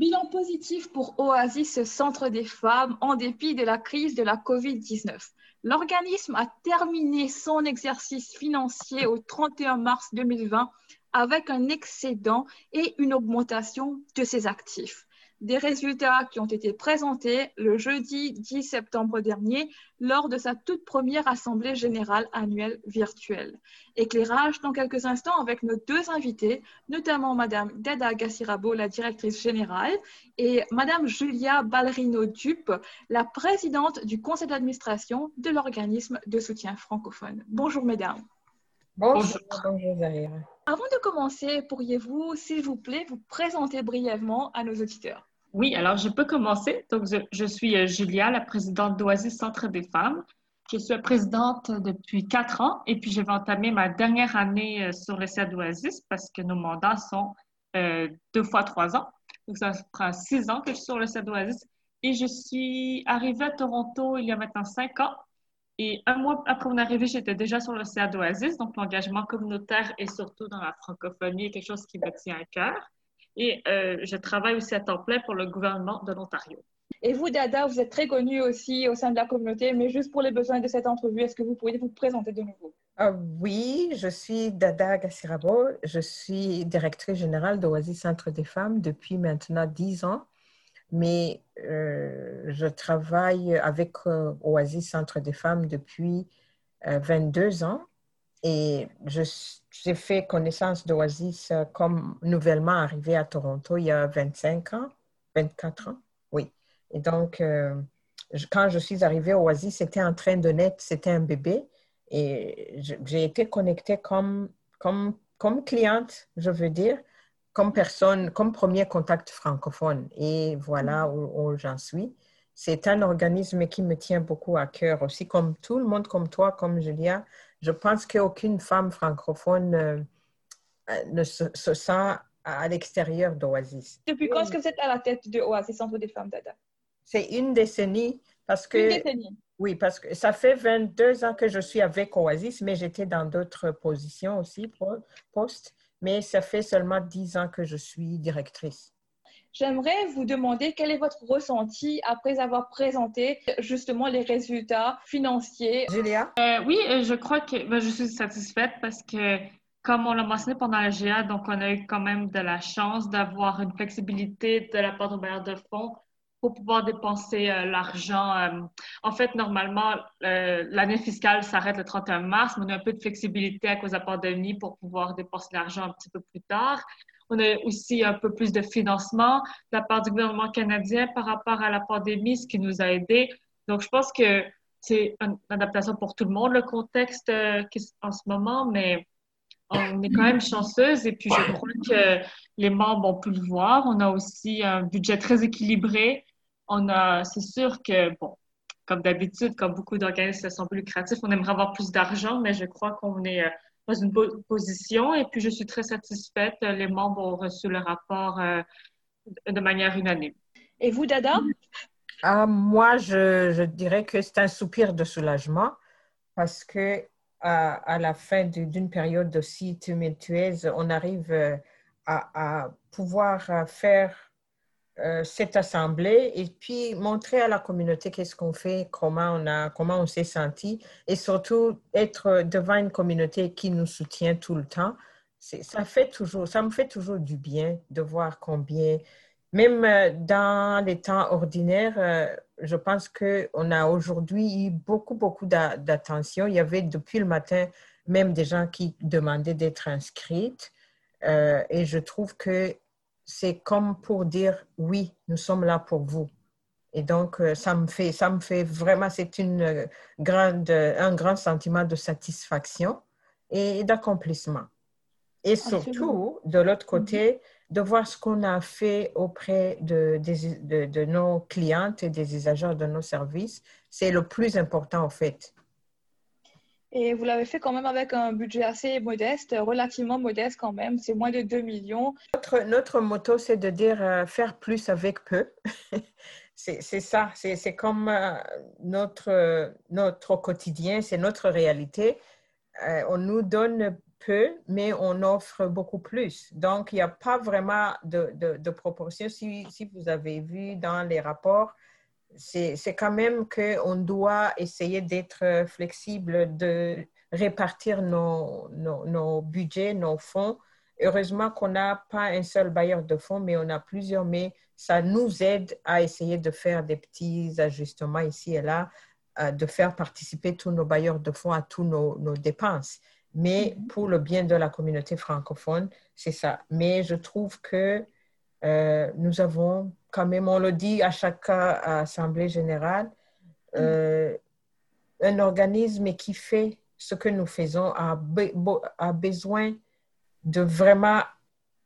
Bilan positif pour Oasis Centre des femmes en dépit de la crise de la COVID-19. L'organisme a terminé son exercice financier au 31 mars 2020 avec un excédent et une augmentation de ses actifs des résultats qui ont été présentés le jeudi 10 septembre dernier lors de sa toute première Assemblée générale annuelle virtuelle. Éclairage dans quelques instants avec nos deux invités, notamment Madame Dada Gassirabo, la directrice générale, et Madame Julia Ballerino-Dupe, la présidente du conseil d'administration de l'organisme de soutien francophone. Bonjour Mesdames. Bonjour. Avant de commencer, pourriez-vous, s'il vous plaît, vous présenter brièvement à nos auditeurs? Oui, alors je peux commencer. Donc, je, suis euh, Julia, la présidente d'Oasis Centre des femmes. Je suis présidente depuis quatre ans et puis je vais entamer ma dernière année euh, sur le parce que nos mandats sont euh, deux fois trois ans. Donc, ça prend six ans que je suis sur le. Et je suis arrivée à Toronto il y a maintenant cinq ans. Et un mois après mon arrivée, j'étais déjà sur le. Donc, l'engagement communautaire et surtout dans la francophonie est quelque chose qui me tient à cœur. Et euh, je travaille aussi à temps plein pour le gouvernement de l'Ontario. Et vous, Dada, vous êtes très connue aussi au sein de la communauté, mais juste pour les besoins de cette entrevue, est-ce que vous pourriez vous présenter de nouveau? Ah oui, je suis Dada Gassirabo. Je suis directrice générale d'Oasis Centre des femmes depuis maintenant 10 ans. Mais euh, je travaille avec euh, Oasis Centre des femmes depuis 22 ans. Et j'ai fait connaissance d'Oasis euh, comme nouvellement arrivé à Toronto il y a 25 ans, 24 ans, oui. Et donc, euh, quand je suis arrivée à Oasis, c'était en train de naître, c'était un bébé. Et j'ai été connectée comme, comme, comme cliente, je veux dire, comme personne, comme premier contact francophone. Et voilà où, où j'en suis. C'est un organisme qui me tient beaucoup à cœur aussi, comme tout le monde, comme toi, comme Julia je pense qu'aucune femme francophone euh, euh, ne se, sent à l'extérieur d'Oasis. Depuis quand est-ce que vous êtes à la tête de Oasis, Centre des femmes Dada? C'est une décennie parce que... Une décennie. Oui, parce que ça fait 22 ans que je suis avec Oasis, mais j'étais dans d'autres positions aussi, postes, mais ça fait seulement 10 ans que je suis directrice. J'aimerais vous demander quel est votre ressenti après avoir présenté justement les résultats financiers. Julia? Euh, oui, euh, je crois que ben, je suis satisfaite parce que, comme on l'a mentionné pendant la GA, donc on a eu quand même de la chance d'avoir une flexibilité de la part de bailleurs de fonds pour pouvoir dépenser euh, l'argent. en fait, normalement, l'année fiscale s'arrête le 31 mars, mais on a un peu de flexibilité à cause de la pandémie pour pouvoir dépenser l'argent un petit peu plus tard. On a aussi un peu plus de financement de la part du gouvernement canadien par rapport à la pandémie, ce qui nous a aidés. Donc, je pense que c'est une adaptation pour tout le monde, le contexte euh, en ce moment, mais on est quand même chanceuse et puis je crois que les membres ont pu le voir. On a aussi un budget très équilibré. On a, c'est sûr que, bon, comme d'habitude, comme beaucoup d'organismes sont plus lucratifs, on aimerait avoir plus d'argent, mais je crois qu'on est euh, dans une bonne position et puis je suis très satisfaite. Les membres ont reçu le rapport euh, de manière unanime. Et vous, Dada? Ah, moi, je, je, dirais que c'est un soupir de soulagement parce que à, à la fin d'une période aussi tumultueuse, on arrive euh, à, à pouvoir euh, faire euh, cette assemblée et puis montrer à la communauté qu'est-ce qu'on fait, comment on a, comment on s'est senti et surtout être devant une communauté qui nous soutient tout le temps. Ça fait toujours, ça me fait toujours du bien de voir combien, même euh, dans les temps ordinaires, euh, je pense qu'on a aujourd'hui eu beaucoup, beaucoup d'attention. Il y avait depuis le matin même des gens qui demandaient d'être inscrites. et je trouve que c'est comme pour dire oui, nous sommes là pour vous. Et donc, euh, ça me fait, ça me fait vraiment, c'est une euh, grande, un grand sentiment de satisfaction et d'accomplissement. Et surtout, de l'autre côté, de voir ce qu'on a fait auprès de, de, de, nos clientes et des usagers de nos services, c'est le plus important en fait. Et vous l'avez fait quand même avec un budget assez modeste, relativement modeste quand même. C'est moins de 2 millions. Notre, notre motto, c'est de dire euh, faire plus avec peu. c'est ça. C'est comme euh, notre, notre quotidien, c'est notre réalité. Euh, on nous donne peu, mais on offre beaucoup plus. Donc, il n'y a pas vraiment de, de, proportion. Si, si, vous avez vu dans les rapports, c'est quand même qu'on doit essayer d'être flexible, de répartir nos, nos, nos, budgets, nos fonds. Heureusement qu'on n'a pas un seul bailleur de fonds, mais on a plusieurs, mais ça nous aide à essayer de faire des petits ajustements ici et là, euh, de faire participer tous nos bailleurs de fonds à tous nos, nos dépenses mais mhm. pour le bien de la communauté francophone, c'est ça. Mais je trouve que euh, nous avons quand même, on le dit à chaque assemblée générale, euh, un organisme qui fait ce que nous faisons a, besoin de vraiment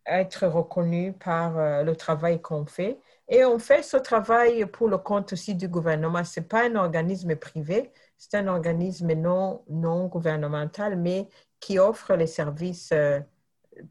être reconnu par euh, le travail qu'on fait. Et on fait ce travail pour le compte aussi du gouvernement. Ce n'est pas un organisme privé, c'est un organisme non, non gouvernemental, mais qui offre les services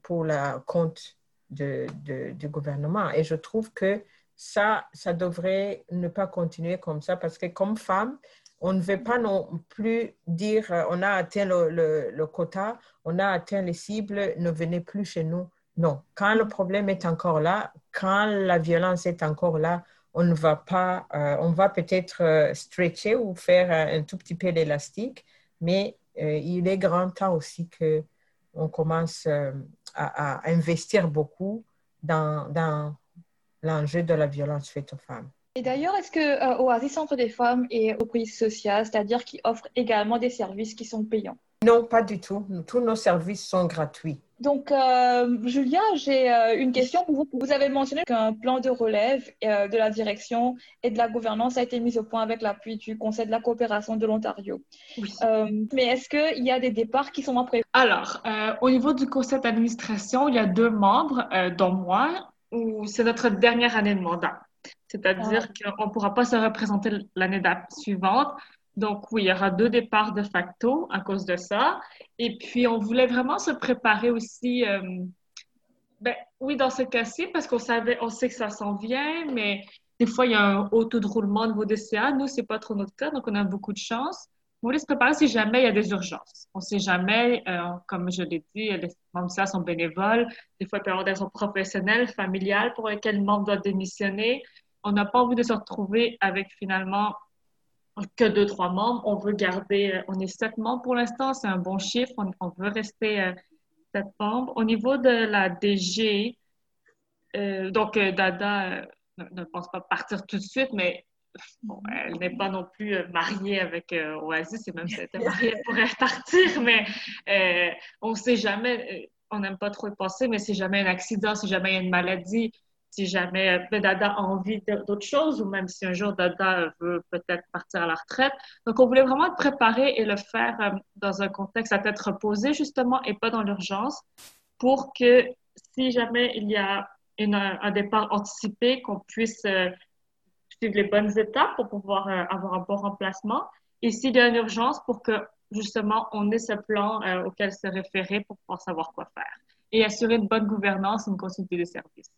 pour le compte de, du gouvernement. Et je trouve que ça, ça devrait ne pas continuer comme ça parce que comme femme, on ne veut pas non plus dire euh, on a atteint le, le, quota, on a atteint les cibles, ne venez plus chez nous. Non, quand le problème est encore là, quand la violence est encore là, on ne va pas, euh, on va peut-être euh, stretcher ou faire un tout petit peu l'élastique, mais il est grand temps aussi que on commence à, investir beaucoup dans, dans l'enjeu de la violence faite aux femmes. Et d'ailleurs, est-ce que Oasis Centre des femmes est aux prises sociales, c'est-à-dire qui offre également des services qui sont payants? Non, pas du tout. Tous nos services sont gratuits. Donc, euh, Julia, j'ai euh, une question pour vous. Vous avez mentionné qu'un plan de relève euh, de la direction et de la gouvernance a été mis au point avec l'appui du Conseil de la coopération de l'Ontario. Oui. mais est-ce qu'il y a des départs qui sont en prévu? Alors, au niveau du conseil d'administration, il y a deux membres, dont moi, où c'est notre dernière année de mandat. C'est-à-dire ah. qu'on ne pourra pas se représenter l'année suivante. Donc, oui, il y aura deux départs de facto à cause de ça. Et puis, on voulait vraiment se préparer aussi, euh, ben, oui, dans ce cas-ci, parce qu'on savait, on sait que ça s'en vient, mais des fois, il y a un haut taux de roulement de vos DCA. Nous, c'est pas trop notre cas, donc on a beaucoup de chance. On voulait se préparer si jamais il y a des urgences. On sait jamais, euh, comme je l'ai dit, les membres DCA sont bénévoles. Des fois, il peut y avoir des raisons professionnelles, familiales pour lesquelles le membre doit démissionner. On n'a pas envie de se retrouver avec finalement que deux, trois membres. On veut garder, euh, on est sept membres pour l'instant, c'est un bon chiffre. On, veut rester euh, sept membres. Au niveau de la DG, euh, donc Dada ne, pense pas partir tout de suite, mais elle n'est pas non plus mariée avec Oasis, c'est même si elle était mariée, elle pourrait partir, mais on ne sait jamais, on n'aime pas trop y penser, mais si jamais un accident, si jamais il y a une maladie, si jamais euh, Dada a envie d'autre chose ou même si un jour Dada veut peut-être partir à la retraite. Donc, on voulait vraiment être préparé et le faire euh, dans un contexte à tête reposée, justement, et pas dans l'urgence, pour que si jamais il y a un départ anticipé, qu'on puisse euh, suivre les bonnes étapes pour pouvoir avoir un bon remplacement. Et s'il y a une urgence, pour que justement on ait ce plan auquel se référer pour pouvoir savoir quoi faire et assurer une bonne gouvernance et une continuité des services.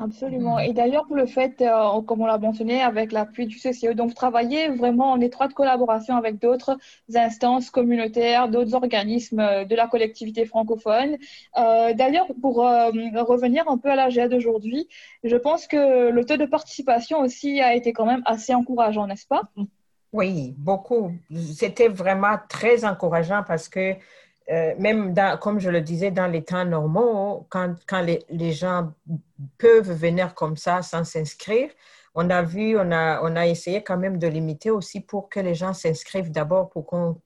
Absolument. Et d'ailleurs, pour le fait, euh, comme on l'a mentionné, avec l'appui du CCE, donc vous travaillez vraiment en étroite collaboration avec d'autres instances communautaires, d'autres organismes euh, de la collectivité francophone. Euh, d'ailleurs, pour revenir un peu à la GA d'aujourd'hui, je pense que le taux de participation aussi a été quand même assez encourageant, n'est-ce pas? Oui, beaucoup. C'était vraiment très encourageant parce que euh, même comme je le disais, dans les temps normaux, quand, les, gens peuvent venir comme ça sans s'inscrire, on a vu, on a, essayé quand même de limiter aussi pour que les gens s'inscrivent d'abord pour qu'on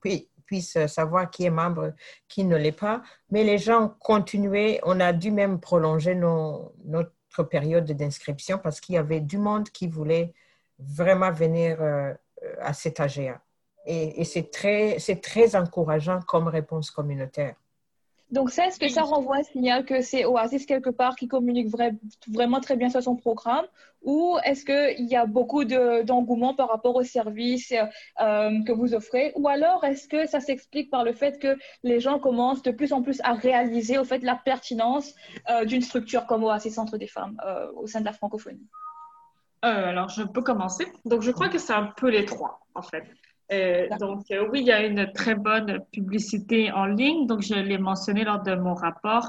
puisse savoir qui est membre, qui ne l'est pas. Mais les gens continuaient, on a dû même prolonger notre période d'inscription parce qu'il y avait du monde qui voulait vraiment venir euh, à cet AGA. Et, c'est très, très encourageant comme réponse communautaire. Donc, ça, est-ce que ça renvoie un signal que c'est Oasis quelque part qui communique vraiment très bien sur son programme ou est-ce qu'il y a beaucoup d'engouement par rapport aux services euh, que vous offrez ou alors est-ce que ça s'explique par le fait que les gens commencent de plus en plus à réaliser au fait la pertinence euh, d'une structure comme Oasis Centre des femmes euh, au sein de la francophonie? Alors, je peux commencer. Donc, je crois que c'est un peu les trois, en fait. Euh, donc, euh, oui, il y a une très bonne publicité en ligne. Donc, je l'ai mentionné lors de mon rapport.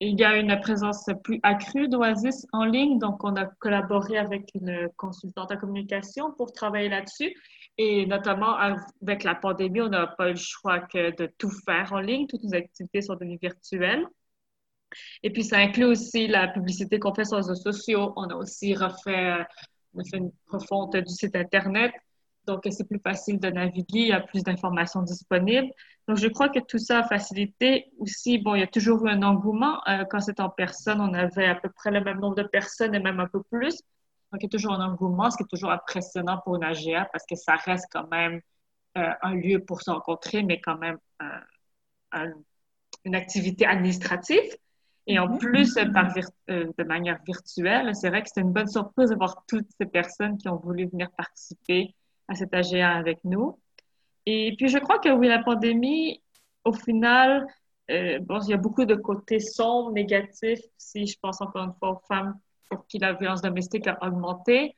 Il y a une présence plus accrue d'Oasis en ligne. Donc, on a collaboré avec une consultante en communication pour travailler là-dessus. Et notamment avec la pandémie, on n'a pas eu le choix que de tout faire en ligne. Toutes nos activités sont devenues virtuelles. Et puis, ça inclut aussi la publicité qu'on fait sur les réseaux sociaux. On a aussi refait, on a fait une refonte du site Internet. Donc, c'est plus facile de naviguer, il y a plus d'informations disponibles. Donc, je crois que tout ça a facilité aussi. Bon, il y a toujours eu un engouement. Euh, quand c'est en personne, on avait à peu près le même nombre de personnes et même un peu plus. Donc, il y a toujours un engouement, ce qui est toujours impressionnant pour une AGA parce que ça reste quand même euh, un lieu pour se rencontrer, mais quand même euh, une activité administrative. Et en mhm. plus, par de manière virtuelle, c'est vrai que c'était une bonne surprise de voir toutes ces personnes qui ont voulu venir participer à cet AGA avec nous. Et puis, je crois que oui, la pandémie, au final, euh, bon, il y a beaucoup de côtés sombres, négatifs. Si je pense encore une fois aux femmes pour qui la violence domestique a augmenté.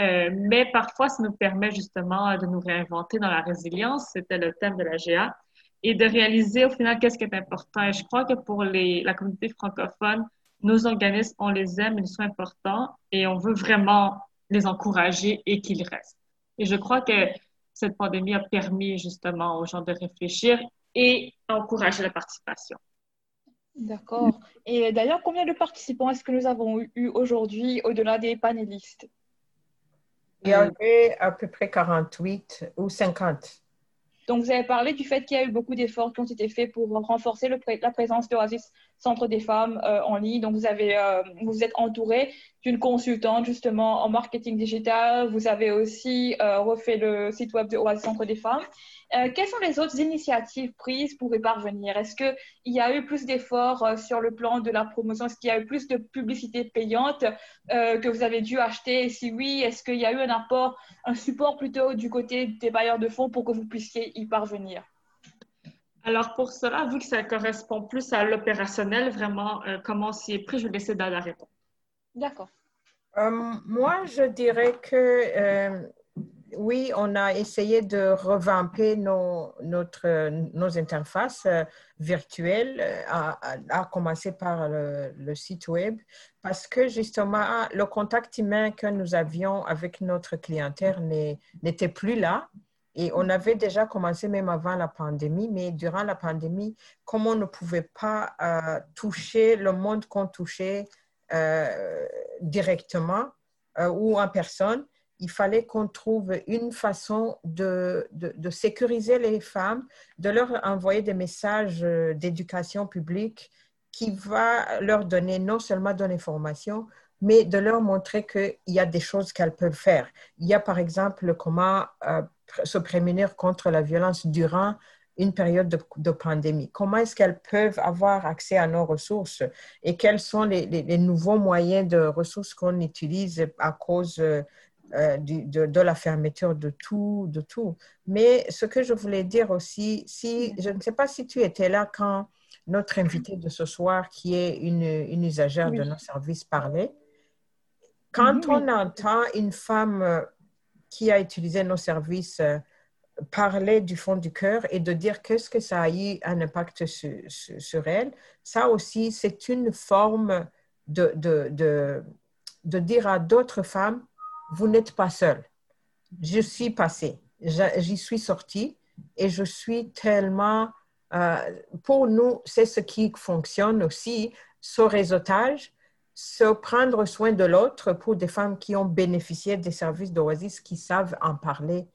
Euh, mais parfois, ça nous permet justement de nous réinventer dans la résilience. C'était le thème de l'AGA. Et de réaliser au final qu'est-ce qui est important. Et je crois que pour la communauté francophone, nos organismes, on les aime, ils sont importants et on veut vraiment les encourager et qu'ils restent. Et je crois que cette pandémie a permis justement aux gens de réfléchir et encourager la participation. D'accord. Et d'ailleurs, combien de participants est-ce que nous avons eu aujourd'hui au-delà des panélistes? Il y avait à peu près 48 ou 50. Donc, vous avez parlé du fait qu'il y a eu beaucoup d'efforts qui ont été faits pour renforcer le, la présence d'Oasis Centre des femmes euh, en ligne. Donc, vous avez, euh, vous êtes entouré d'une consultante justement en marketing digital. Vous avez aussi euh, refait le site web de Oasis Centre des femmes. Quelles sont les autres initiatives prises pour y parvenir? Est-ce qu'il y a eu plus d'efforts sur le plan de la promotion? Est-ce qu'il y a eu plus de publicité payante que vous avez dû acheter? Et si oui, est-ce qu'il y a eu un apport, un support plutôt du côté des bailleurs de fonds pour que vous puissiez y parvenir? Alors pour cela, vu que ça correspond plus à l'opérationnel, vraiment, comment s'y est pris, je vais laisser dans la réponse. D'accord. moi, je dirais que oui, on a essayé de revamper nos, notre, nos interfaces euh, virtuelles, euh, à, commencer par le, site web, parce que justement, le contact humain que nous avions avec notre clientèle n'était plus là. Et on avait déjà commencé même avant la pandémie, mais durant la pandémie, comme on ne pouvait pas euh, toucher le monde qu'on touchait directement ou en personne, il fallait qu'on trouve une façon de, de, sécuriser les femmes, de leur envoyer des messages euh, d'éducation publique qui va leur donner non seulement de l'information, mais de leur montrer qu'il y a des choses qu'elles peuvent faire. Il y a par exemple comment euh, se prémunir contre la violence durant une période de, pandémie. Comment est-ce qu'elles peuvent avoir accès à nos ressources et quels sont les, les, nouveaux moyens de ressources qu'on utilise à cause euh, euh, de, la fermeture de tout, de tout. Mais ce que je voulais dire aussi, si, je ne sais pas si tu étais là quand notre invité de ce soir, qui est une, une usagère de nos services, parlait. Quand on entend une femme euh, qui a utilisé nos services euh, parler du fond du cœur et de dire qu'est-ce que ça a eu un impact sur, sur, elle, ça aussi, c'est une forme de, de, de, de dire à d'autres femmes, vous n'êtes pas seul. Je suis passée, j'y suis sortie et je suis tellement... Euh, pour nous, c'est ce qui fonctionne aussi, ce réseautage, se prendre soin de l'autre pour des femmes qui ont bénéficié des services d'Oasis, qui savent en parler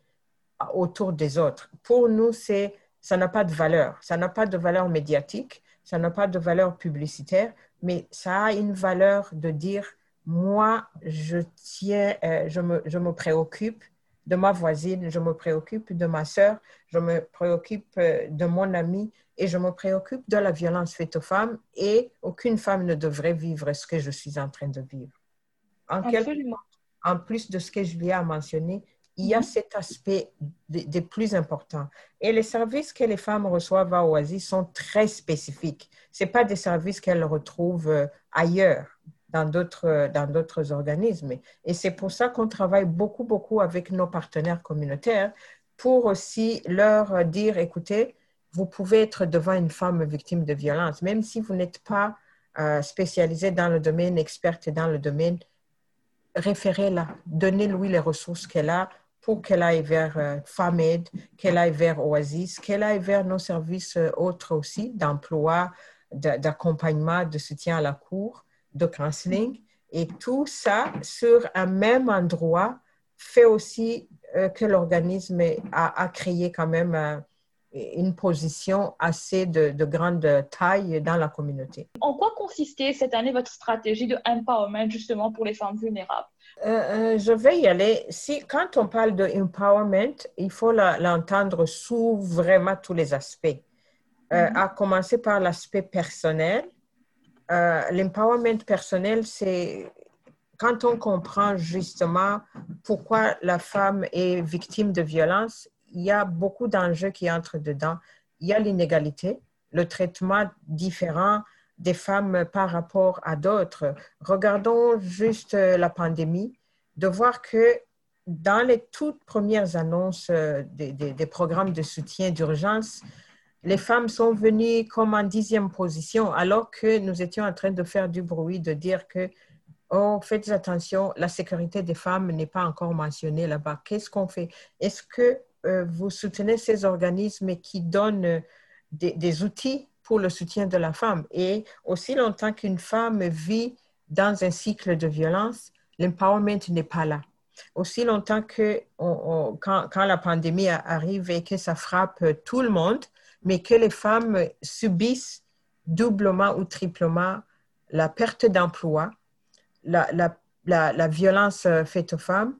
autour des autres. Pour nous, c'est, ça n'a pas de valeur. Ça n'a pas de valeur médiatique, ça n'a pas de valeur publicitaire, mais ça a une valeur de dire moi, je tiens, euh, je, me, je me préoccupe de ma voisine, je me préoccupe de ma sœur, je me préoccupe euh, de mon ami et je me préoccupe de la violence faite aux femmes et aucune femme ne devrait vivre ce que je suis en train de vivre. En, en plus de ce que Julia a mentionné, il y a mhm. cet aspect des plus importants. Et les services que les femmes reçoivent à Oasis sont très spécifiques. Ce pas des services qu'elles retrouvent euh, ailleurs dans d'autres, dans d'autres organismes. Et c'est pour ça qu'on travaille beaucoup, beaucoup avec nos partenaires communautaires pour aussi leur dire, écoutez, vous pouvez être devant une femme victime de violence, même si vous n'êtes pas euh, spécialisé dans le domaine, experte dans le domaine, référez-la, donnez-lui les ressources qu'elle a pour qu'elle aille vers euh, FAMED, qu'elle aille vers Oasis, qu'elle aille vers nos services euh, autres aussi, d'emploi, d'accompagnement, de soutien à la cour, de counseling. Et tout ça sur un même endroit fait aussi euh, que l'organisme a, a, créé quand même une position assez de, de, grande taille dans la communauté. En quoi consistait cette année votre stratégie de empowerment justement pour les femmes vulnérables? Euh, euh, je vais y aller. Si, quand on parle de empowerment, il faut l'entendre sous vraiment tous les aspects. Euh, mm-hmm. À commencer par l'aspect personnel. L'empowerment personnel, c'est quand on comprend justement pourquoi la femme est victime de violence, il y a beaucoup d'enjeux qui entrent dedans. Il y a l'inégalité, le traitement différent des femmes par rapport à d'autres. Regardons juste euh, la pandémie, de voir que dans les toutes premières annonces euh, des, programmes de soutien d'urgence, les femmes sont venues comme en dixième position, alors que nous étions en train de faire du bruit, de dire que, oh, faites attention, la sécurité des femmes n'est pas encore mentionnée là-bas. Qu'est-ce qu'on fait? Est-ce que vous soutenez ces organismes qui donnent des, des outils pour le soutien de la femme. Et aussi longtemps qu'une femme vit dans un cycle de violence, l'empowerment n'est pas là. Aussi longtemps que quand, la pandémie arrive et que ça frappe tout le monde, mais que les femmes subissent doublement ou triplement la perte d'emploi, la, violence faite aux femmes,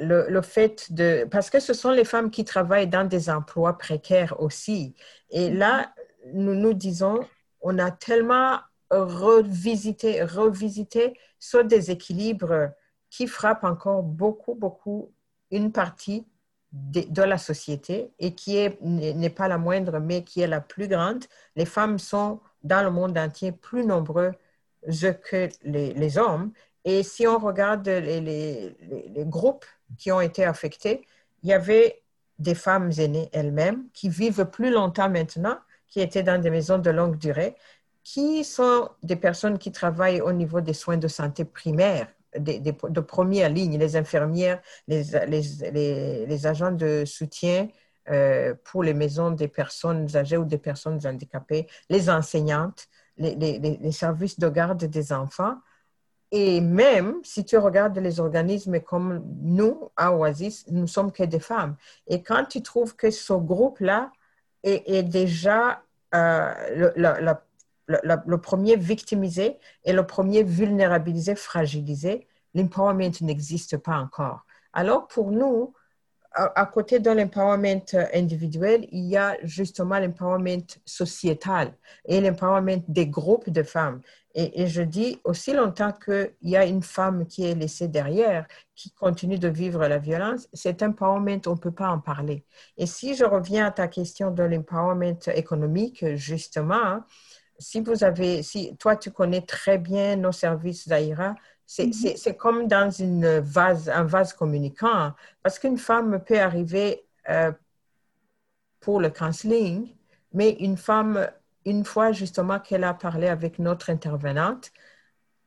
le, le, fait de... Parce que ce sont les femmes qui travaillent dans des emplois précaires aussi. Et là, nous nous disons, on a tellement revisité, revisité ce déséquilibre qui frappe encore beaucoup, beaucoup une partie de, la société et qui n'est pas la moindre, mais qui est la plus grande. Les femmes sont dans le monde entier plus nombreuses que les, hommes. Et si on regarde les, les, groupes qui ont été affectés, il y avait des femmes aînées elles-mêmes qui vivent plus longtemps maintenant, qui étaient dans des maisons de longue durée, qui sont des personnes qui travaillent au niveau des soins de santé primaires, de première ligne, les infirmières, les, agents de soutien euh, pour les maisons des personnes âgées ou des personnes handicapées, les enseignantes, les, services de garde des enfants. Et même si tu regardes les organismes comme nous, à Oasis, nous sommes que des femmes. Et quand tu trouves que ce groupe-là est, déjà euh, le, le, premier victimisé et le premier vulnérabilisé, fragilisé, l'empowerment n'existe pas encore. Alors pour nous, à, côté de l'empowerment individuel, il y a justement l'empowerment sociétal et l'empowerment des groupes de femmes. Et, je dis, aussi longtemps qu'il y a une femme qui est laissée derrière, qui continue de vivre la violence, cet empowerment, on ne peut pas en parler. Et si je reviens à ta question de l'empowerment économique, justement, si vous avez, si toi tu connais très bien nos services d'Aïra, c'est comme dans une vase, un vase communicant, parce qu'une femme peut arriver euh, pour le counseling, mais une femme une fois justement qu'elle a parlé avec notre intervenante,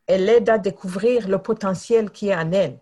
elle aide à découvrir le potentiel qui est en elle.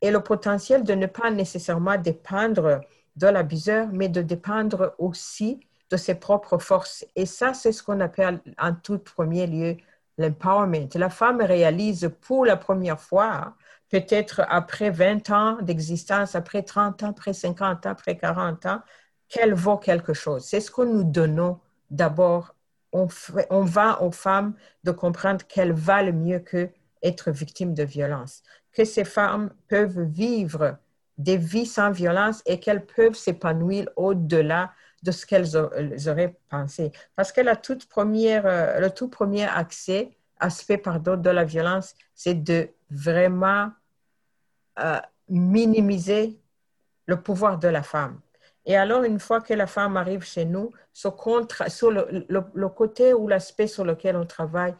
Et le potentiel de ne pas nécessairement dépendre de l'abuseur, mais de dépendre aussi de ses propres forces. Et ça, c'est ce qu'on appelle en tout premier lieu l'empowerment. La femme réalise pour la première fois, peut-être après 20 ans d'existence, après 30 ans, après 50 ans, après 40 ans, qu'elle vaut quelque chose. C'est ce que nous donnons d'abord on, va aux femmes de comprendre qu'elles valent mieux que être victimes de violence, que ces femmes peuvent vivre des vies sans violence et qu'elles peuvent s'épanouir au-delà de ce qu'elles auraient pensé. Parce que la toute première, euh, le tout premier accès, aspect pardon, de la violence, c'est de vraiment euh, minimiser le pouvoir de la femme. Et alors, une fois que la femme arrive chez nous, contre, sur le, le, côté ou l'aspect sur lequel on travaille,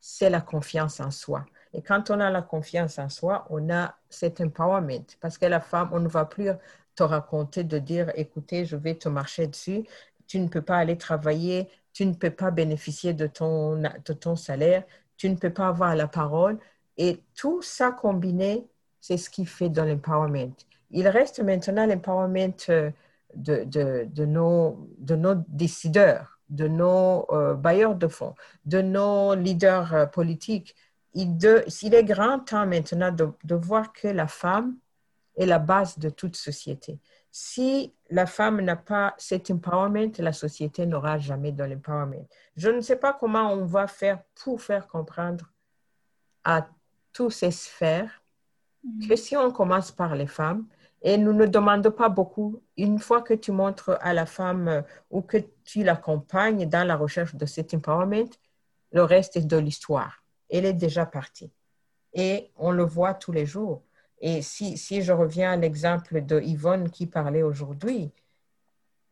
c'est la confiance en soi. Et quand on a la confiance en soi, on a cet empowerment parce que la femme, on ne va plus te raconter, de dire, écoutez, je vais te marcher dessus, tu ne peux pas aller travailler, tu ne peux pas bénéficier de ton, de ton salaire, tu ne peux pas avoir la parole. Et tout ça combiné, c'est ce qui fait dans l'empowerment. Il reste maintenant l'empowerment euh, de, de, de, nos, de nos décideurs, de nos euh, bailleurs de fonds, de nos leaders euh, politiques. Il, il, est grand temps maintenant de, de voir que la femme est la base de toute société. Si la femme n'a pas cet empowerment, la société n'aura jamais de l'empowerment. Je ne sais pas comment on va faire pour faire comprendre à toutes ces sphères que si on commence par les femmes, et nous ne demandons pas beaucoup, une fois que tu montres à la femme euh, ou que tu l'accompagnes dans la recherche de cet empowerment, le reste est de l'histoire. Elle est déjà partie. Et on le voit tous les jours. Et si, si je reviens à l'exemple de Yvonne qui parlait aujourd'hui,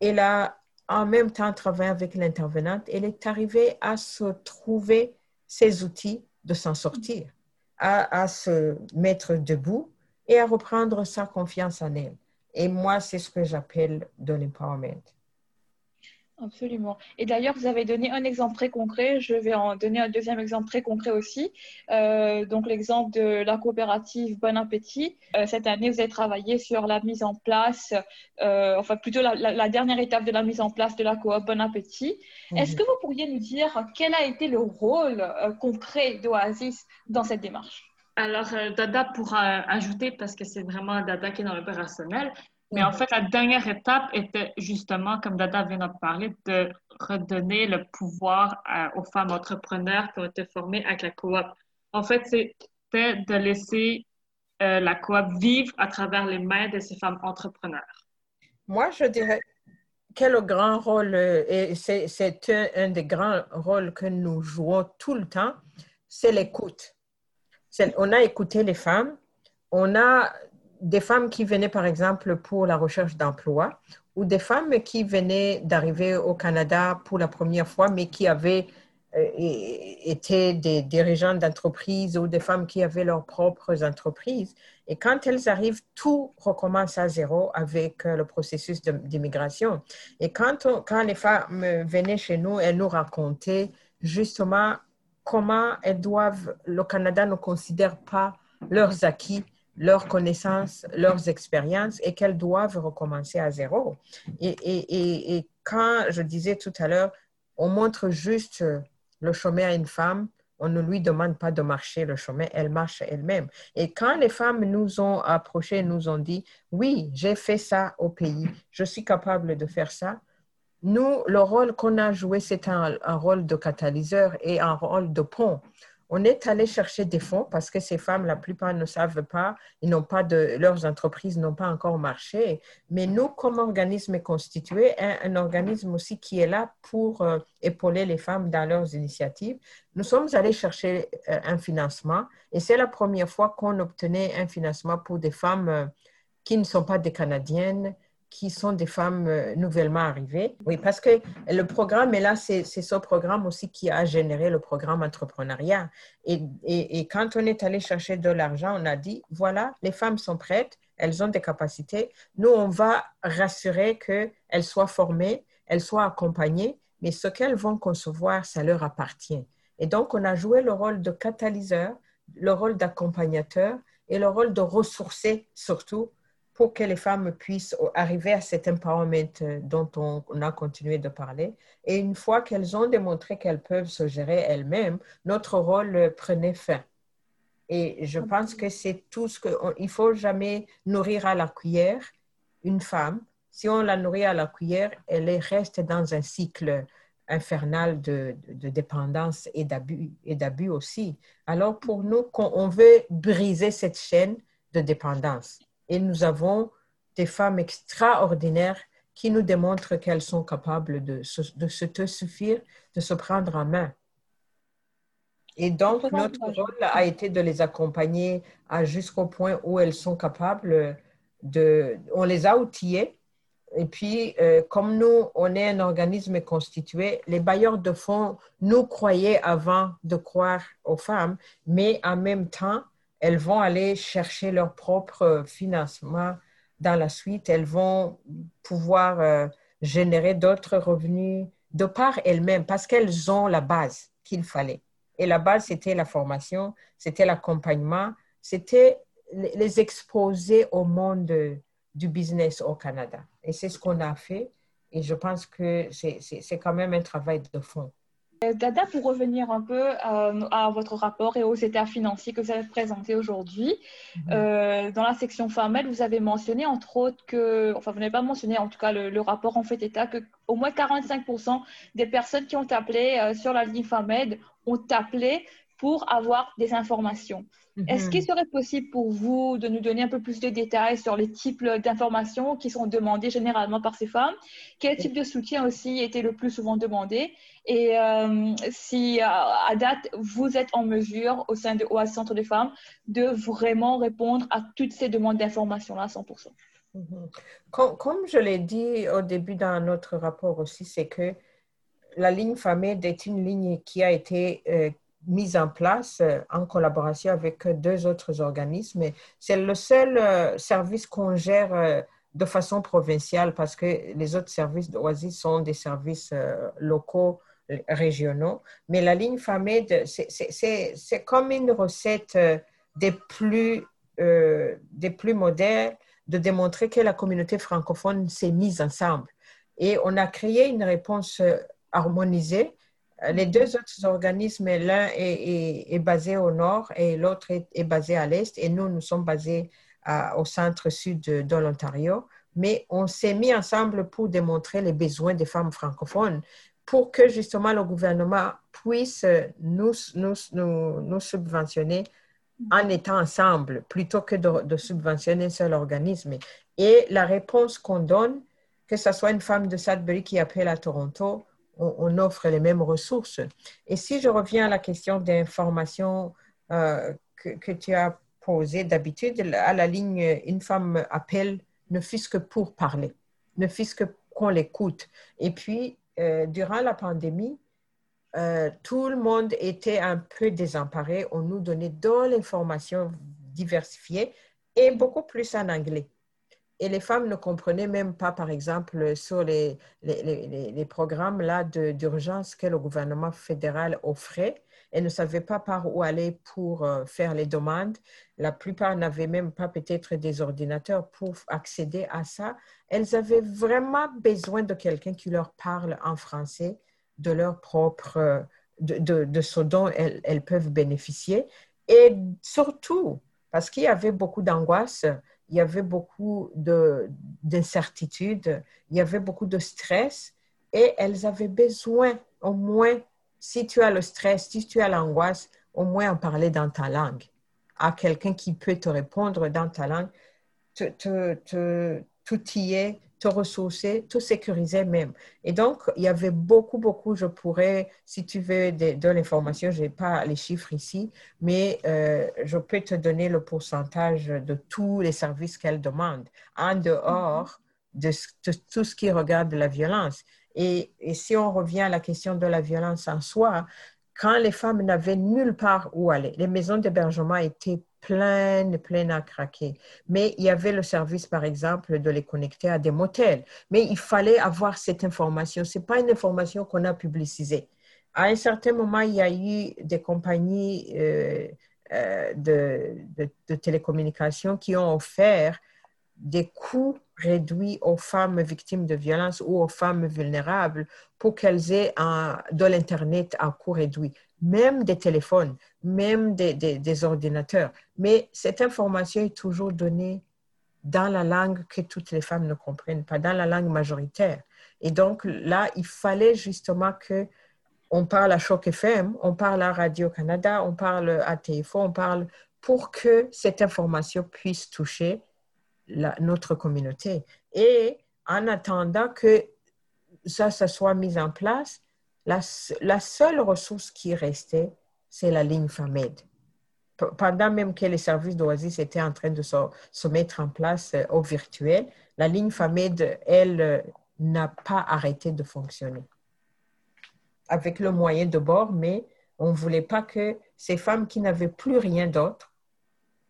elle a en même temps travaillé avec l'intervenante, elle est arrivée à se trouver ses outils de s'en sortir, à, à se mettre debout et à reprendre sa confiance en elle. Et moi, c'est ce que j'appelle de l'empowerment. Absolument. Et d'ailleurs, vous avez donné un exemple très concret. Je vais en donner un deuxième exemple très concret aussi. Euh, donc, l'exemple de la coopérative Bon Appétit. Euh, cette année, vous avez travaillé sur la mise en place, euh, enfin plutôt la, dernière étape de la mise en place de la coop Bon Appétit. Mhm. Est-ce que vous pourriez nous dire quel a été le rôle concret d'Oasis dans cette démarche? Alors, Dada pourra ajouter, parce que c'est vraiment Dada qui est dans l'opérationnel, mais en fait, la dernière étape était justement, comme Dada vient d'en parler, de redonner le pouvoir aux femmes entrepreneurs qui ont été formées avec la coop. En fait, c'était de laisser euh, la coop vivre à travers les mains de ces femmes entrepreneurs. Moi, je dirais quel grand rôle, euh, et c'est un, un, des grands rôles que nous jouons tout le temps, c'est l'écoute. On a écouté les femmes, on a des femmes qui venaient, par exemple, pour la recherche d'emploi ou des femmes qui venaient d'arriver au Canada pour la première fois, mais qui avaient euh, été des dirigeants d'entreprises ou des femmes qui avaient leurs propres entreprises. Et quand elles arrivent, tout recommence à zéro avec euh, le processus d'immigration. Et quand, quand les femmes venaient chez nous, elles nous racontaient justement comment elles doivent, le Canada ne considère pas leurs acquis leurs connaissances, leurs expériences et qu'elles doivent recommencer à zéro. Et, et, et, quand je disais tout à l'heure, on montre juste le chemin à une femme, on ne lui demande pas de marcher le chemin, elle marche elle-même. Et quand les femmes nous ont approchés, nous ont dit, oui, j'ai fait ça au pays, je suis capable de faire ça, nous, le rôle qu'on a joué, c'est un, un, rôle de catalyseur et un rôle de pont on est allé chercher des fonds parce que ces femmes, la plupart ne savent pas, ils n'ont pas de, leurs entreprises n'ont pas encore marché. Mais nous, comme organisme constitué, un, organisme aussi qui est là pour euh, épauler les femmes dans leurs initiatives, nous sommes allés chercher euh, un financement et c'est la première fois qu'on obtenait un financement pour des femmes euh, qui ne sont pas des Canadiennes, qui sont des femmes euh, nouvellement arrivées. Oui, parce que le programme, et là, c'est ce programme aussi qui a généré le programme entrepreneuriat. Et, quand on est allé chercher de l'argent, on a dit, voilà, les femmes sont prêtes, elles ont des capacités. Nous, on va rassurer qu'elles soient formées, elles soient accompagnées, mais ce qu'elles vont concevoir, ça leur appartient. Et donc, on a joué le rôle de catalyseur, le rôle d'accompagnateur et le rôle de ressourcer surtout pour que les femmes puissent arriver à cet empowerment euh, dont on, a continué de parler. Et une fois qu'elles ont démontré qu'elles peuvent se gérer elles-mêmes, notre rôle euh, prenait fin. Et je pense que c'est tout ce que... il faut jamais nourrir à la cuillère une femme. Si on la nourrit à la cuillère, elle reste dans un cycle infernal de, de, dépendance et d'abus, et d'abus aussi. Alors pour nous, on veut briser cette chaîne de dépendance. Et nous avons des femmes extraordinaires qui nous démontrent qu'elles sont capables de se, de se suffire, de se prendre en main. Et donc, notre rôle a été de les accompagner jusqu'au point où elles sont capables de... On les a outillées. Et puis, euh, comme nous, on est un organisme constitué, les bailleurs de fonds nous croyaient avant de croire aux femmes, mais en même temps, elles vont aller chercher leur propre financement dans la suite, elles vont pouvoir euh, générer d'autres revenus de par elles-mêmes parce qu'elles ont la base qu'il fallait. Et la base, c'était la formation, c'était l'accompagnement, c'était les exposer au monde du business au Canada. Et c'est ce qu'on a fait. Et je pense que c'est quand même un travail de fond. Euh, Dada, pour revenir un peu euh, à votre rapport et aux états financiers que vous avez présentés aujourd'hui, mhm. euh, dans la section FAMEL, vous avez mentionné entre autres que, enfin vous n'avez pas mentionné en tout cas le, rapport en fait état que au moins 45% des personnes qui ont appelé sur la ligne FAMED ont appelé pour avoir des informations. Est-ce qu'il mhm. serait possible pour vous de nous donner un peu plus de détails sur les types d'informations qui sont demandées généralement par ces femmes? Quel type de soutien aussi était le plus souvent demandé? Et euh, si euh, à date, vous êtes en mesure au sein de OAS Centre des femmes de vraiment répondre à toutes ces demandes d'informations-là à 100% mhm. comme, je l'ai dit au début dans notre rapport aussi, c'est que la ligne FAMED est une ligne qui a été euh, mise en place euh, en collaboration avec deux autres organismes. C'est le seul euh, service qu'on gère euh, de façon provinciale parce que les autres services d'Oasis sont des services locaux, régionaux. Mais la ligne FAMED, c'est comme une recette des plus, des plus modernes de démontrer que la communauté francophone s'est mise ensemble. Et on a créé une réponse harmonisée euh, les deux autres organismes, l'un est, basé au nord et l'autre est, basé à l'est. Et nous, nous sommes basés au centre-sud de, l'Ontario. Mais on s'est mis ensemble pour démontrer les besoins des femmes francophones pour que justement le gouvernement puisse nous, nous, subventionner en étant ensemble plutôt que de, de, subventionner un seul organisme. Et la réponse qu'on donne, que ce soit une femme de Sudbury qui appelle à Toronto on, offre les mêmes ressources. Et si je reviens à la question d'information euh, que, tu as posée, d'habitude, à la ligne, une femme appelle ne fût-ce que pour parler, ne fût-ce que qu'on l'écoute. Et puis, euh, durant la pandémie, euh, tout le monde était un peu désemparé. On nous donnait de l'information diversifiée et beaucoup plus en anglais. Et les femmes ne comprenaient même pas, par exemple, sur les, les, les, programmes là d'urgence que le gouvernement fédéral offrait. Elles ne savaient pas par où aller pour euh, faire les demandes. La plupart n'avaient même pas peut-être des ordinateurs pour accéder à ça. Elles avaient vraiment besoin de quelqu'un qui leur parle en français de leur propre, de, de, de ce dont elles, elles peuvent bénéficier. Et surtout, parce qu'il y avait beaucoup d'angoisse, il y avait beaucoup d'incertitudes, il y avait beaucoup de stress et elles avaient besoin au moins, si tu as le stress, si tu as l'angoisse, au moins en parler dans ta langue. À quelqu'un qui peut te répondre dans ta langue, te, te, t'outiller te ressourcer, te sécuriser même. Et donc, il y avait beaucoup, beaucoup, je pourrais, si tu veux de, l'information, je n'ai pas les chiffres ici, mais euh, je peux te donner le pourcentage de tous les services qu'elle demande en dehors de, tout ce qui regarde la violence. Et, et, si on revient à la question de la violence en soi, quand les femmes n'avaient nulle part où aller, les maisons d'hébergement étaient pleine, pleine à craquer. Mais il y avait le service, par exemple, de les connecter à des motels. Mais il fallait avoir cette information. Ce n'est pas une information qu'on a publicisée. À un certain moment, il y a eu des compagnies euh, euh, de, télécommunications qui ont offert des coûts réduits aux femmes victimes de violences ou aux femmes vulnérables pour qu'elles aient un, de l'Internet à coût réduit, même des téléphones, même des, ordinateurs. Mais cette information est toujours donnée dans la langue que toutes les femmes ne comprennent pas, dans la langue majoritaire. Et donc là, il fallait justement que on parle à Choc FM, on parle à Radio-Canada, on parle à TFO, on parle pour que cette information puisse toucher notre communauté. Et en attendant que ça, ça soit mis en place, la, seule ressource qui restait, c'est la ligne FAMED. Pendant même que les services d'Oasis étaient en train de se, se, mettre en place euh, au virtuel, la ligne FAMED, elle, euh, n'a pas arrêté de fonctionner. Avec le moyen de bord, mais on ne voulait pas que ces femmes qui n'avaient plus rien d'autre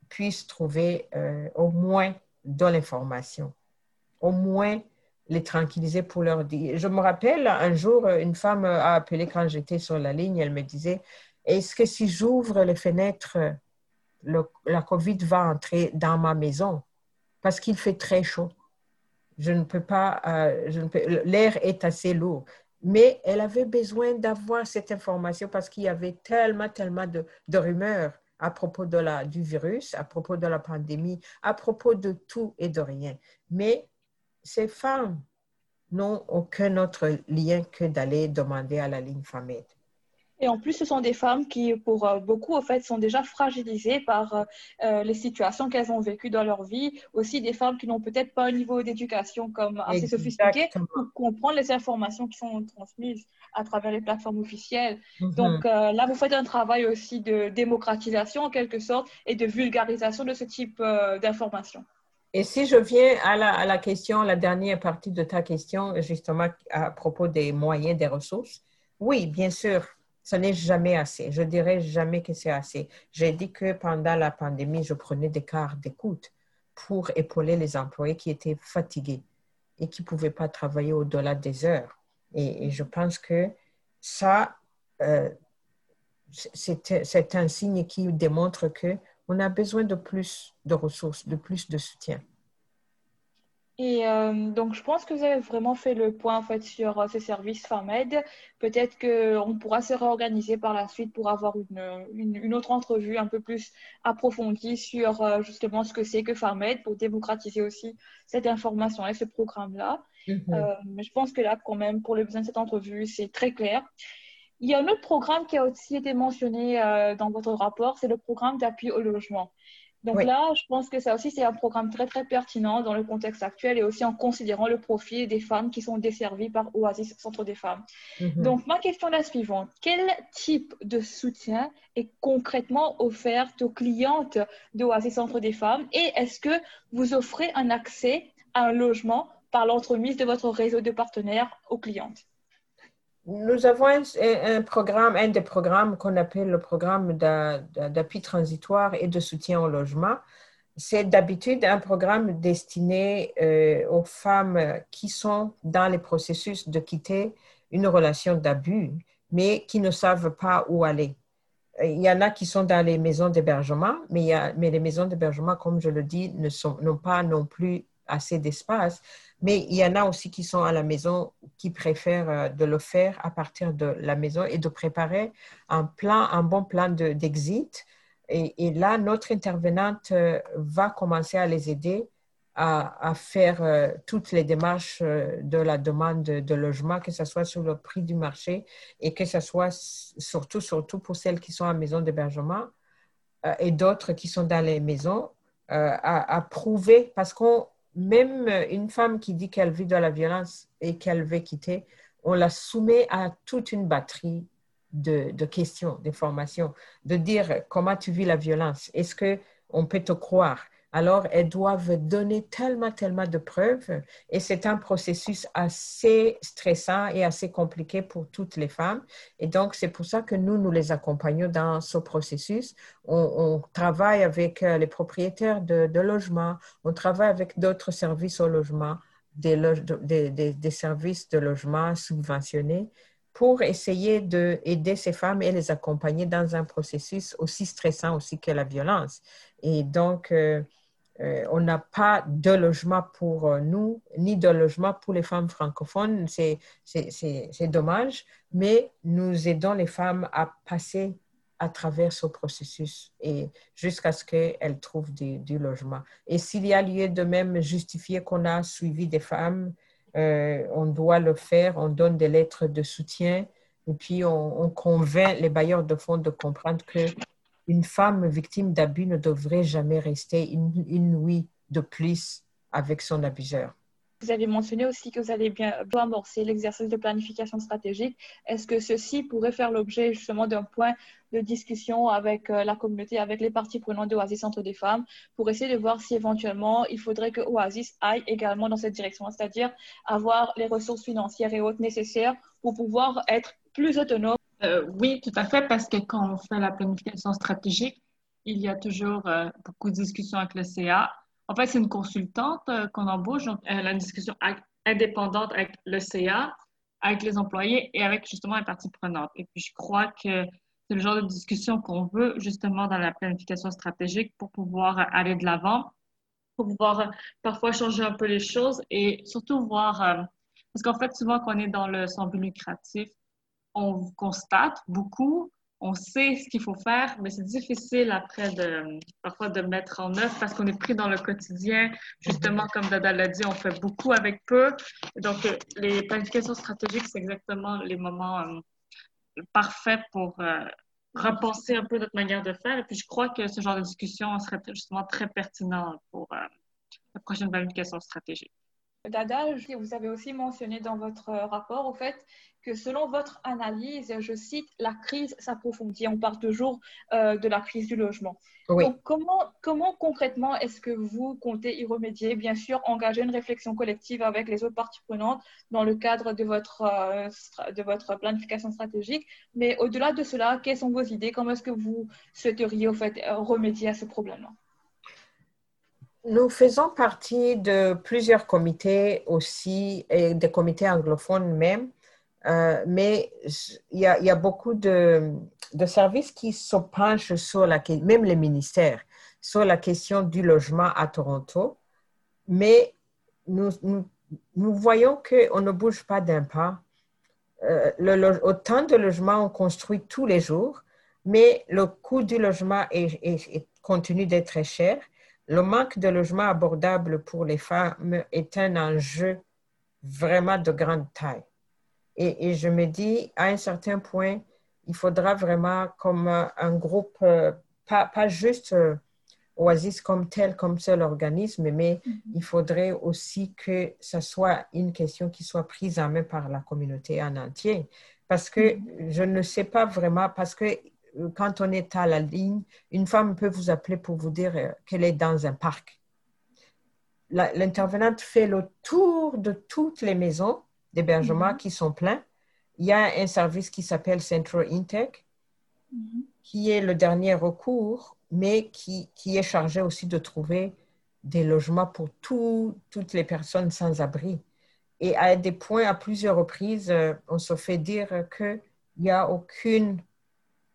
puissent trouver euh, au moins de l'information. Au moins, les tranquilliser pour leur dire. Je me rappelle, un jour, une femme a appelé quand j'étais sur la ligne, elle me disait, est-ce que si j'ouvre les fenêtres, la COVID va entrer dans ma maison? Parce qu'il fait très chaud. Je ne peux pas, euh, l'air est assez lourd. Mais elle avait besoin d'avoir cette information parce qu'il y avait tellement, tellement de, de rumeurs à propos de la, du virus, à propos de la pandémie, à propos de tout et de rien. Mais ces femmes n'ont aucun autre lien que d'aller demander à la ligne FAMED. Et en plus, ce sont des femmes qui, pour euh, beaucoup, en fait, sont déjà fragilisées par euh, euh, les situations qu'elles ont vécues dans leur vie. Aussi, des femmes qui n'ont peut-être pas un niveau d'éducation comme assez sophistiqué pour comprendre les informations qui sont transmises à travers les plateformes officielles. Mm-hmm. Donc là, vous faites un travail aussi de démocratisation, en quelque sorte, et de vulgarisation de ce type d'informations. Et si je viens à la, à la, question, la dernière partie de ta question, justement à propos des moyens, des ressources, oui, bien sûr, ce n'est jamais assez. Je dirais jamais que c'est assez. J'ai dit que pendant la pandémie, je prenais des quarts d'écoute pour épauler les employés qui étaient fatigués et qui ne pouvaient pas travailler au-delà des heures. Et, je pense que ça, euh, c'est un signe qui démontre qu'on a besoin de plus de ressources, de plus de soutien. Et euh, donc, je pense que vous avez vraiment fait le point en fait sur euh, ces services FarmAid. Peut-être qu'on pourra se réorganiser par la suite pour avoir une, une, autre entrevue un peu plus approfondie sur euh, justement ce que c'est que FarmAid pour démocratiser aussi cette information et ce programme-là. Mm-hmm. mais je pense que là, quand même, pour le besoin de cette entrevue, c'est très clair. Il y a un autre programme qui a aussi été mentionné dans votre rapport, c'est le programme d'appui au logement. Donc là, je pense que ça aussi, c'est un programme très, très pertinent dans le contexte actuel et aussi en considérant le profil des femmes qui sont desservies par Oasis Centre des femmes. Mhm. Donc, ma question est la suivante. Quel type de soutien est concrètement offert aux clientes d'Oasis Centre des femmes et est-ce que vous offrez un accès à un logement par l'entremise de votre réseau de partenaires aux clientes? Nous avons un, programme, un des programmes qu'on appelle le programme d'appui transitoire et de soutien au logement. C'est d'habitude un programme destiné euh, aux femmes qui sont dans les processus de quitter une relation d'abus, mais qui ne savent pas où aller. Il y en a qui sont dans les maisons d'hébergement, mais, mais les maisons d'hébergement, comme je le dis, n'ont pas non plus assez d'espace. Mais il y en a aussi qui sont à la maison qui préfèrent euh, de le faire à partir de la maison et de préparer un plan, un bon plan d'exit. et, là, notre intervenante euh, va commencer à les aider à, faire euh, toutes les démarches de la demande de logement, que ce soit sur le prix du marché et que ce soit surtout, surtout pour celles qui sont en maison d'hébergement et d'autres qui sont dans les maisons, à, prouver, parce qu'on même une femme qui dit qu'elle vit de la violence et qu'elle veut quitter, on la soumet à toute une batterie de, questions, d'informations, de dire comment tu vis la violence. Est-ce qu'on peut te croire? Alors elles doivent donner tellement, tellement de preuves et c'est un processus assez stressant et assez compliqué pour toutes les femmes. Et donc, c'est pour ça que nous, nous les accompagnons dans ce processus. On, travaille avec euh, les propriétaires de, logements, on travaille avec d'autres services au logement, des, services de logement subventionnés pour essayer d'aider ces femmes et les accompagner dans un processus aussi stressant aussi que la violence. Et donc, euh, euh, on n'a pas de logement pour euh, nous, ni de logement pour les femmes francophones. C'est dommage, mais nous aidons les femmes à passer à travers ce processus et jusqu'à ce qu'elles trouvent du, logement. Et s'il y a lieu de même justifier qu'on a suivi des femmes, euh, on doit le faire, on donne des lettres de soutien et puis on, on convainc les bailleurs de fonds de comprendre que une femme victime d'abus ne devrait jamais rester une, nuit de plus avec son abuseur. Vous avez mentionné aussi que vous allez bien, amorcer l'exercice de planification stratégique. Est-ce que ceci pourrait faire l'objet justement d'un point de discussion avec euh, la communauté, avec les parties prenantes d'Oasis Centre des Femmes, pour essayer de voir si éventuellement il faudrait que Oasis aille également dans cette direction, c'est-à-dire avoir les ressources financières et autres nécessaires pour pouvoir être plus autonome euh, oui, tout à fait, parce que quand on fait la planification stratégique, il y a toujours euh, beaucoup de discussions avec le CA En fait, c'est une consultante qu'on embauche, donc elle a une discussion indépendante avec le CA, avec les employés et avec justement les parties prenantes. Et puis, je crois que c'est le genre de discussion qu'on veut justement dans la planification stratégique pour pouvoir aller de l'avant, pour pouvoir parfois changer un peu les choses et surtout voir, euh, parce qu'en fait, souvent quand on est dans le sans but lucratif, on constate beaucoup, on sait ce qu'il faut faire, mais c'est difficile après de parfois de mettre en œuvre parce qu'on est pris dans le quotidien. Justement, comme Dada l'a dit, on fait beaucoup avec peu. Donc, euh, les planifications stratégiques, c'est exactement les moments euh, parfaits pour euh, repenser un peu notre manière de faire. Et puis, je crois que ce genre de discussion serait justement très pertinent pour la prochaine planification stratégique. Dada, vous avez aussi mentionné dans votre rapport au fait que selon votre analyse, je cite, la crise s'approfondit. On parle toujours euh, de la crise du logement. Donc, comment, comment concrètement est-ce que vous comptez y remédier? Bien sûr, engager une réflexion collective avec les autres parties prenantes dans le cadre de votre, euh, de votre planification stratégique. Mais au-delà de cela, quelles sont vos idées? Comment est-ce que vous souhaiteriez au fait, remédier à ce problème-là? Nous faisons partie de plusieurs comités aussi, et des comités anglophones même, euh, mais il y, a, beaucoup de, services qui se penchent sur la question, même les ministères, sur la question du logement à Toronto. Mais nous, voyons qu'on ne bouge pas d'un pas. Euh, autant de logements on construit tous les jours, mais le coût du logement est, continue d'être très cher. Le manque de logements abordables pour les femmes est un enjeu vraiment de grande taille. Et, je me dis, à un certain point, il faudra vraiment comme un groupe, euh, pas, pas juste euh, Oasis comme tel, comme seul organisme, mais mm-hmm. il faudrait aussi que ce soit une question qui soit prise en main par la communauté en entier. Parce que mm-hmm. je ne sais pas vraiment, parce que euh, quand on est à la ligne, une femme peut vous appeler pour vous dire qu'elle est dans un parc. L'intervenante fait le tour de toutes les maisons d'hébergement mhm. qui sont pleins. Il y a un service qui s'appelle Central Intake, mhm. qui est le dernier recours, mais qui, qui, est chargé aussi de trouver des logements pour toutes les personnes sans abri. Et à des points, à plusieurs reprises, euh, on se fait dire qu'il n'y a aucune,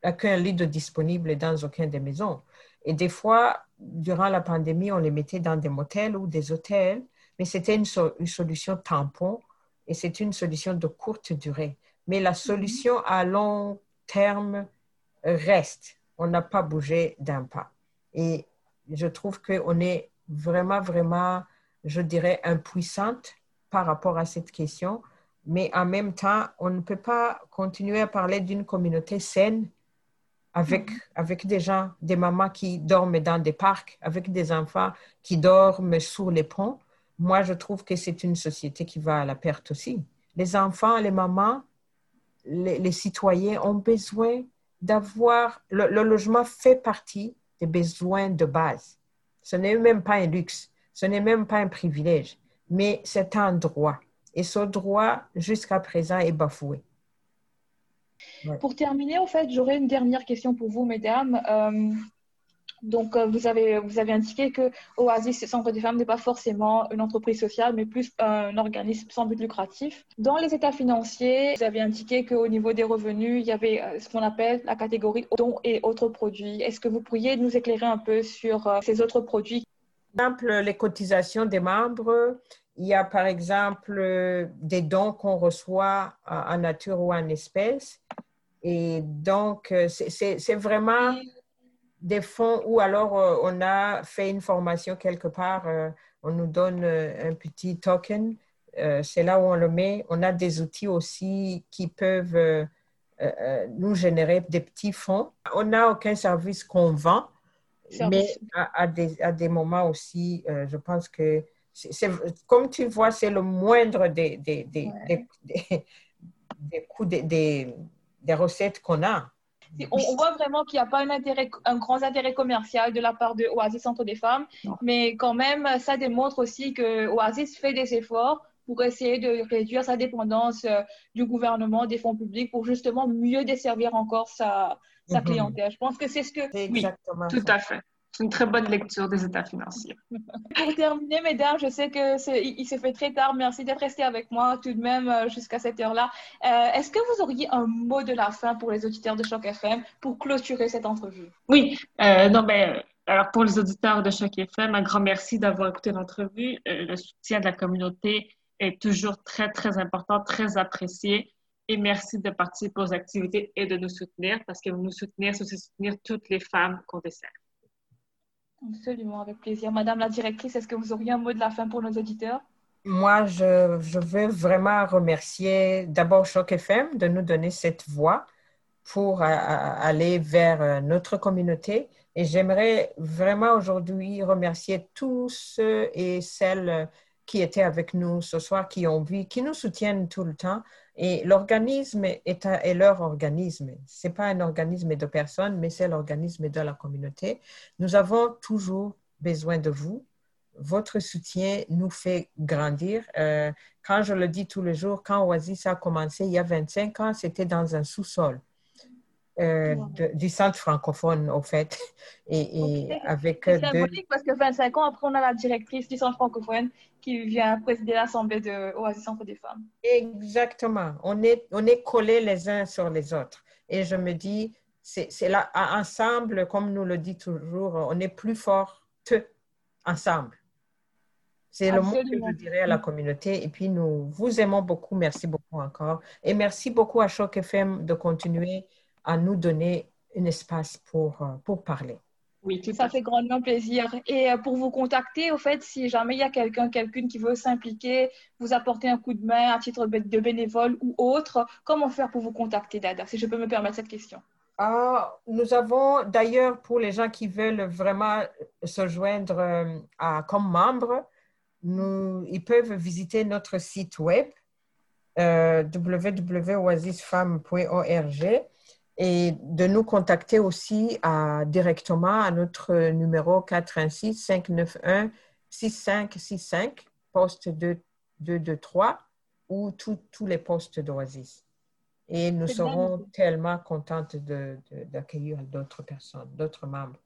aucun lit de disponible dans aucune des maisons. Et des fois, durant la pandémie, on les mettait dans des motels ou des hôtels, mais c'était une, une, solution tampon et c'est une solution de courte durée. Mais la solution à long terme reste. On n'a pas bougé d'un pas. Et je trouve qu'on est vraiment, vraiment, je dirais, impuissante par rapport à cette question. Mais en même temps, on ne peut pas continuer à parler d'une communauté saine avec, mm-hmm. avec des gens, des mamans qui dorment dans des parcs, avec des enfants qui dorment sous les ponts moi, je trouve que c'est une société qui va à la perte aussi. Les enfants, les mamans, les, citoyens ont besoin d'avoir, le, logement fait partie des besoins de base. Ce n'est même pas un luxe, ce n'est même pas un privilège, mais c'est un droit. Et ce droit, jusqu'à présent, est bafoué. Pour terminer, en fait, j'aurais une dernière question pour vous, mesdames. Euh, donc, euh, vous, avez, vous avez indiqué que Oasis, Centre des femmes, n'est pas forcément une entreprise sociale, mais plus un organisme sans but lucratif. Dans les états financiers, vous avez indiqué qu'au niveau des revenus, il y avait euh, ce qu'on appelle la catégorie dons et autres produits. Est-ce que vous pourriez nous éclairer un peu sur euh, ces autres produits? Par exemple, les cotisations des membres. Il y a par exemple des dons qu'on reçoit en nature ou en espèces. Et donc, c'est vraiment des fonds ou alors euh, on a fait une formation quelque part, euh, on nous donne euh, un petit token, c'est là où on le met. On a des outils aussi qui peuvent nous générer des petits fonds. On n'a aucun service qu'on vend, mais à, des, à, des, moments aussi, je pense que, c'est comme tu vois, c'est le moindre des, des, des, des coûts, des, recettes qu'on a on, voit vraiment qu'il n'y a pas un, intérêt, un grand intérêt commercial de la part de Oasis Centre des femmes, mais quand même, ça démontre aussi que Oasis fait des efforts pour essayer de réduire sa dépendance euh, du gouvernement, des fonds publics, pour justement mieux desservir encore sa, sa mhm. clientèle. Je pense que c'est ce que... Oui, tout à fait. C'est une très bonne lecture des états financiers. Pour terminer, mesdames, je sais que il se fait très tard. Merci d'être resté avec moi tout de même euh, jusqu'à cette heure-là. Euh, est-ce que vous auriez un mot de la fin pour les auditeurs de Choc FM pour clôturer cette entrevue? Oui, euh, non, ben, alors pour les auditeurs de Choc FM, un grand merci d'avoir écouté l'entrevue. le soutien de la communauté est toujours très, très important, très apprécié. Et merci de participer aux activités et de nous soutenir parce que nous soutenir, c'est aussi soutenir toutes les femmes qu'on dessert. Absolument, avec plaisir. Madame la directrice, est-ce que vous auriez un mot de la fin pour nos auditeurs? Moi, je, veux vraiment remercier d'abord Choc FM de nous donner cette voix pour aller vers euh, notre communauté. Et j'aimerais vraiment aujourd'hui remercier tous ceux et celles qui étaient avec nous ce soir, qui ont vu, qui nous soutiennent tout le temps. Et l'organisme est, leur organisme. Ce n'est pas un organisme de personnes, mais c'est l'organisme de la communauté. Nous avons toujours besoin de vous. Votre soutien nous fait grandir. Euh, quand je le dis tous les jours, quand Oasis a commencé il y a 25 ans, c'était dans un sous-sol. Euh, du centre francophone, au fait. Et, avec C'est symbolique parce que 25 ans après, on a la directrice du centre francophone qui vient présider l'Assemblée de Oasis Centre des femmes. Exactement. On est, on est collés les uns sur les autres. Et je me dis, c'est là, ensemble, comme nous le dit toujours, on est plus fort ensemble. C'est le mot que je dirais à la communauté. Et puis, nous vous aimons beaucoup. Merci beaucoup encore. Et merci beaucoup à Choc FM de continuer à nous donner un espace pour, euh, pour parler. Oui, ça fait grandement plaisir. Et euh, pour vous contacter, au fait, si jamais il y a quelqu'un, quelqu'une qui veut s'impliquer, vous apporter un coup de main à titre de bénévole ou autre, comment faire pour vous contacter, Dada, si je peux me permettre cette question? Ah, nous avons d'ailleurs, pour les gens qui veulent vraiment se joindre euh, à, comme membres, nous, ils peuvent visiter notre site web euh, www.oasisfemme.org et de nous contacter aussi à, directement à notre numéro 416 591 6565, poste 223 ou tous les postes d'Oasis. Et nous serons tellement contentes d'accueillir d'autres personnes, d'autres membres.